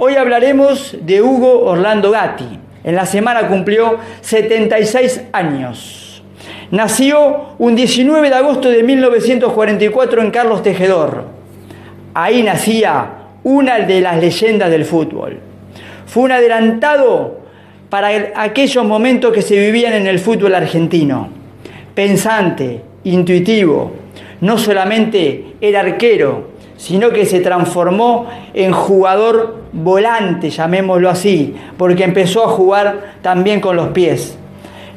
Hoy hablaremos de Hugo Orlando Gatti. En la semana cumplió 76 años. Nació un 19 de agosto de 1944 en Carlos Tejedor. Ahí nacía una de las leyendas del fútbol. Fue un adelantado para aquellos momentos que se vivían en el fútbol argentino. Pensante, intuitivo, no solamente era arquero, sino que se transformó en jugador volante, llamémoslo así, porque empezó a jugar también con los pies.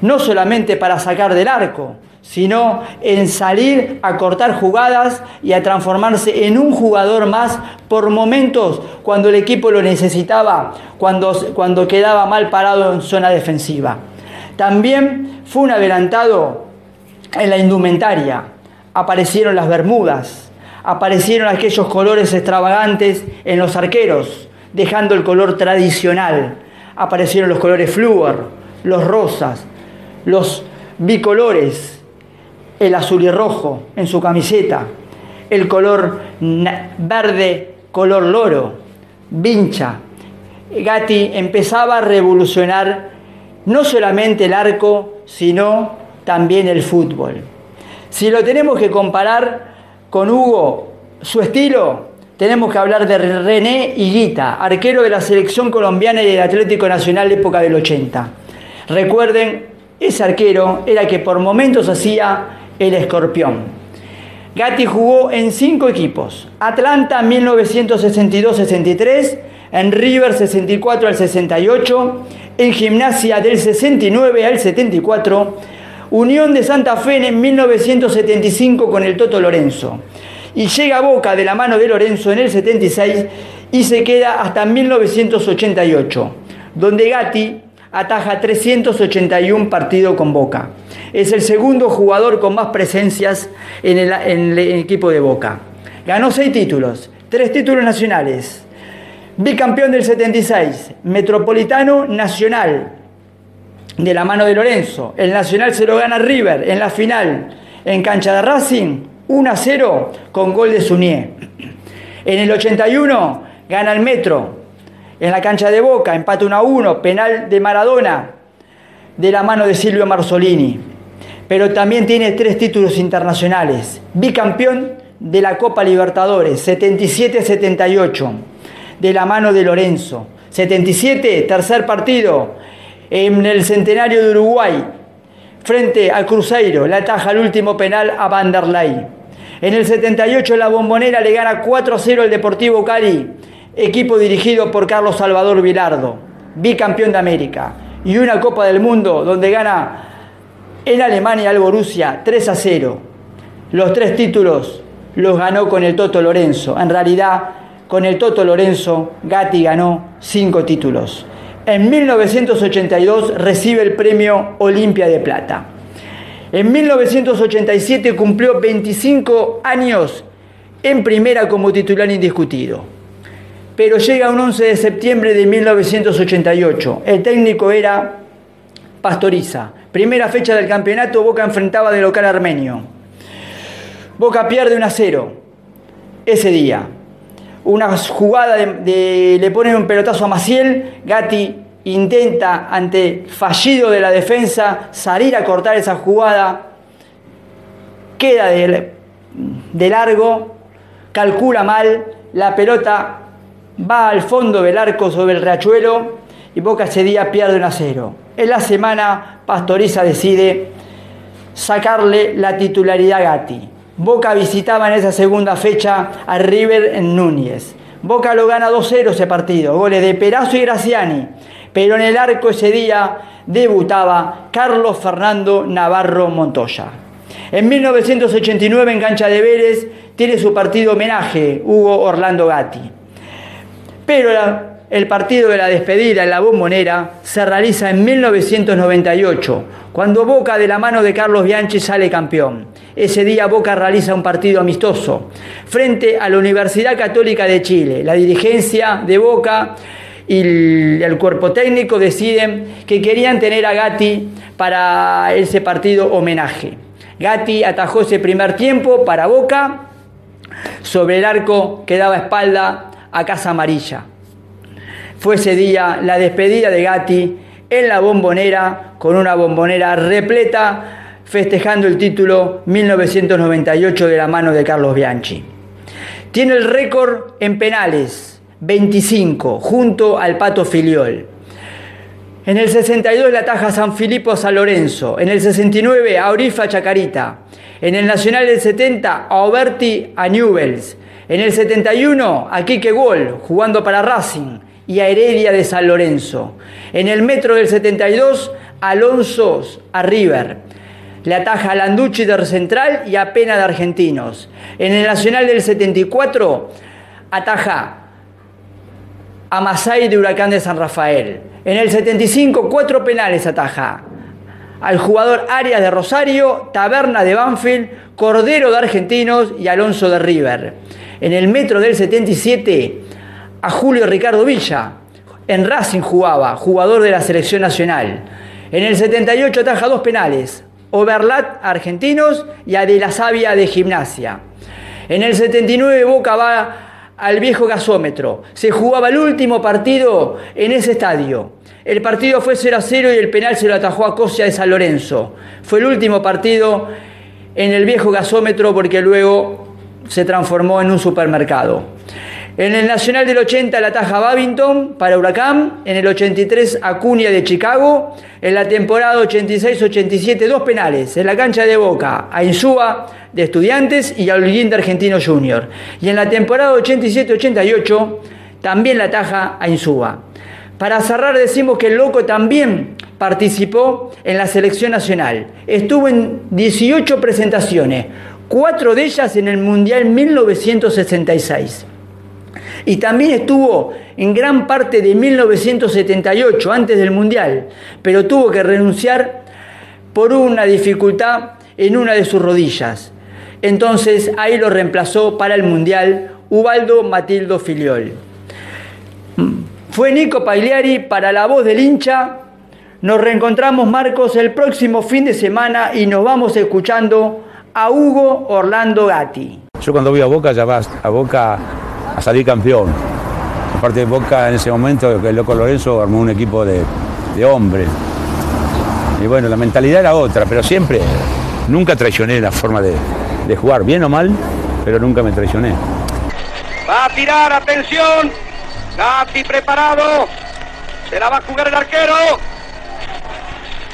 No solamente para sacar del arco, sino en salir a cortar jugadas y a transformarse en un jugador más por momentos cuando el equipo lo necesitaba, cuando, cuando quedaba mal parado en zona defensiva. También fue un adelantado en la indumentaria. Aparecieron las bermudas, aparecieron aquellos colores extravagantes en los arqueros, dejando el color tradicional. Aparecieron los colores flúor, los rosas, los bicolores, el azul y rojo en su camiseta, el color verde, color loro, vincha. Gatti empezaba a revolucionar no solamente el arco, sino también el fútbol. Si lo tenemos que comparar con Hugo, su estilo, tenemos que hablar de René Higuita, arquero de la selección colombiana y del Atlético Nacional de época del 80. Recuerden, ese arquero era que por momentos hacía el escorpión. Gatti jugó en cinco equipos. Atlanta 1962-63, en River 64 al 68, en Gimnasia del 69 al 74, Unión de Santa Fe en 1975 con el Toto Lorenzo. Y llega a Boca de la mano de Lorenzo en el 76 y se queda hasta 1988, donde Gatti ataja 381 partidos con Boca. Es el segundo jugador con más presencias en el, en el equipo de Boca. Ganó seis títulos, tres títulos nacionales, bicampeón del 76, metropolitano nacional, de la mano de Lorenzo. El Nacional se lo gana River en la final en cancha de Racing 1 a 0 con gol de Sunier. En el 81 gana el Metro en la cancha de Boca, empate 1 a 1, penal de Maradona de la mano de Silvio Marzolini. Pero también tiene tres títulos internacionales. Bicampeón de la Copa Libertadores, 77-78, de la mano de Lorenzo. 77, tercer partido, en el centenario de Uruguay, frente al Cruzeiro, la ataja el último penal a Vanderlei. En el 78 la bombonera le gana 4-0 al Deportivo Cali, equipo dirigido por Carlos Salvador Vilardo, bicampeón de América. Y una Copa del Mundo donde gana en Alemania al Borussia 3-0. Los tres títulos los ganó con el Toto Lorenzo. En realidad, con el Toto Lorenzo, Gatti ganó cinco títulos. En 1982 recibe el premio Olimpia de Plata. En 1987 cumplió 25 años en primera como titular indiscutido. Pero llega un 11 de septiembre de 1988. El técnico era Pastoriza. Primera fecha del campeonato, Boca enfrentaba de local armenio. Boca pierde 1 a 0 ese día una jugada de, le pone un pelotazo a Maciel, Gatti intenta ante fallido de la defensa salir a cortar esa jugada, queda de, de largo, calcula mal, la pelota va al fondo del arco sobre el riachuelo y Boca ese día pierde un a cero. En la semana Pastoriza decide sacarle la titularidad a Gatti. Boca visitaba en esa segunda fecha a River en Núñez. Boca lo gana 2-0 ese partido, goles de Perazo y Graciani. Pero en el arco ese día debutaba Carlos Fernando Navarro Montoya. En 1989 en cancha de Vélez tiene su partido homenaje Hugo Orlando Gatti. Pero el partido de la despedida en la bombonera se realiza en 1998, cuando Boca de la mano de Carlos Bianchi sale campeón. Ese día Boca realiza un partido amistoso frente a la Universidad Católica de Chile. La dirigencia de Boca y el cuerpo técnico deciden que querían tener a Gatti para ese partido homenaje. Gatti atajó ese primer tiempo para Boca. Sobre el arco quedaba espalda a Casa Amarilla. Fue ese día la despedida de Gatti en la bombonera, con una bombonera repleta, festejando el título 1998 de la mano de Carlos Bianchi. Tiene el récord en penales, 25, junto al Pato Filiol. En el 62 la taja San Filipo San Lorenzo. En el 69 a Orifa Chacarita. En el Nacional del 70 a Oberti a Newells. En el 71 a Quique Gol jugando para Racing y a Heredia de San Lorenzo. En el Metro del 72 Alonso a River. Le ataja a Landucci de Central y a Pena de Argentinos. En el Nacional del 74 ataja a Masai de Huracán de San Rafael. En el 75, cuatro penales ataja. Al jugador Arias de Rosario, Taberna de Banfield, Cordero de Argentinos y Alonso de River. En el metro del 77, a Julio Ricardo Villa. En Racing jugaba, jugador de la selección nacional. En el 78 ataja dos penales. Overlat Argentinos y a De la Sabia de Gimnasia. En el 79 Boca va al viejo gasómetro. Se jugaba el último partido en ese estadio. El partido fue 0 a 0 y el penal se lo atajó a Cosia de San Lorenzo. Fue el último partido en el viejo gasómetro porque luego se transformó en un supermercado. En el Nacional del 80 la taja Babington para Huracán, en el 83 Acuña de Chicago, en la temporada 86-87 dos penales, en la cancha de Boca a Insúa de Estudiantes y a Holguín de Argentino Junior. Y en la temporada 87-88 también la taja a Insúa. Para cerrar decimos que el Loco también participó en la selección nacional. Estuvo en 18 presentaciones, cuatro de ellas en el Mundial 1966. Y también estuvo en gran parte de 1978, antes del Mundial, pero tuvo que renunciar por una dificultad en una de sus rodillas. Entonces ahí lo reemplazó para el Mundial Ubaldo Matildo Filiol. Fue Nico Pagliari para la voz del hincha. Nos reencontramos, Marcos, el próximo fin de semana y nos vamos escuchando a Hugo Orlando Gatti. Yo cuando voy a Boca ya vas a Boca a salir campeón. Aparte de Boca en ese momento, el loco Lorenzo armó un equipo de, de hombres. Y bueno, la mentalidad era otra, pero siempre, nunca traicioné la forma de, de jugar, bien o mal, pero nunca me traicioné. Va a tirar, atención. Gatti preparado. Se la va a jugar el arquero.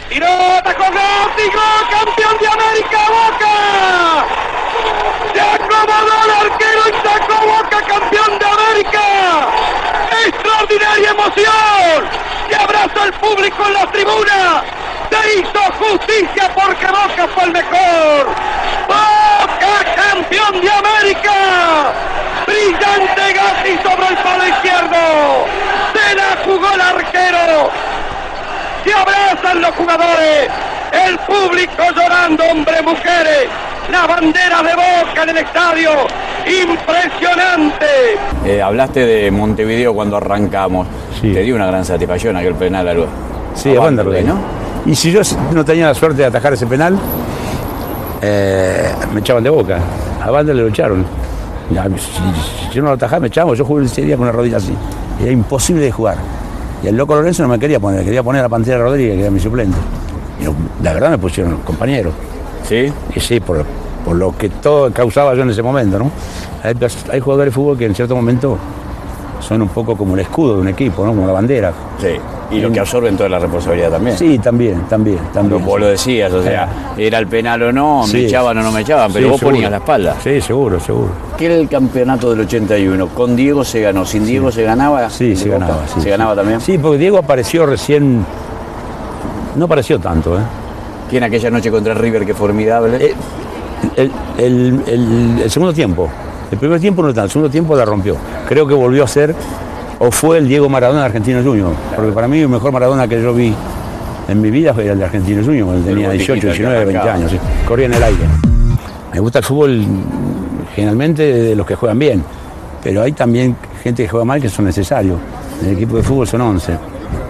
Tiró, atacó Gatti, gol, de América, Boca. Se acomodó el arquero y sacó Boca, campeón de América. Extraordinaria emoción. Se abraza al público en la tribuna. Se hizo justicia porque Boca fue el mejor. Boca, campeón de América. Brillante Gatti sobre el palo izquierdo. Se la jugó el arquero. Se abrazan los jugadores. El público llorando, hombres, mujeres. La bandera de boca en el estadio. Impresionante. Eh, hablaste de Montevideo cuando arrancamos. Sí. Te dio una gran satisfacción aquel penal al Sí, a Wanderlei, ¿no? Y si yo no tenía la suerte de atajar ese penal, eh, me echaban de boca. A Wanderlei lo echaron. Ya, si, si yo no lo atajaba, me echaban. Yo jugué ese día con una rodilla así. Era imposible de jugar. Y el loco Lorenzo no me quería poner, quería poner a la Pantera Rodríguez, que era mi suplente. Y no- la verdad me pusieron compañero. Sí. Y sí, por, por lo que todo causaba yo en ese momento, ¿no? Hay, hay jugadores de fútbol que en cierto momento son un poco como el escudo de un equipo, ¿no? Como la bandera. Sí. Y lo que absorben toda la responsabilidad también. Sí, también, también, también. Vos lo decías, o sea, era el penal o no, me Sí. echaban o no me echaban, pero Sí, vos seguro. ponías la espalda. Sí, seguro, seguro. ¿Qué era el campeonato del 81? Con Diego se ganó, sin Diego se ganaba. Sí, se ganaba. sí, ¿Se ganaba también? Sí, porque Diego apareció recién. No apareció tanto, ¿eh? ¿Quién aquella noche contra River, que formidable? Eh, El, el- el- el segundo tiempo. El primer tiempo no tanto, el segundo tiempo la rompió. Creo que volvió a ser, o fue el Diego Maradona de Argentino Junior. Porque para mí el mejor Maradona que yo vi en mi vida fue el de Argentino Junior, cuando tenía 18, botiquita que 19, 20 arrancaba. años. sí. Corría en el aire. Me gusta el fútbol generalmente de los que juegan bien, pero hay también gente que juega mal que son necesarios. En el equipo de fútbol son 11.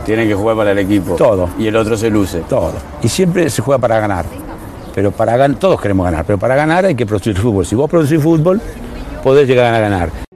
Tienen que jugar para el equipo. Todo. Y el otro se luce. todo. Y siempre se juega para ganar. Pero para ganar, todos queremos ganar, pero para ganar hay que producir fútbol. Si vos producís fútbol, podés llegar a ganar.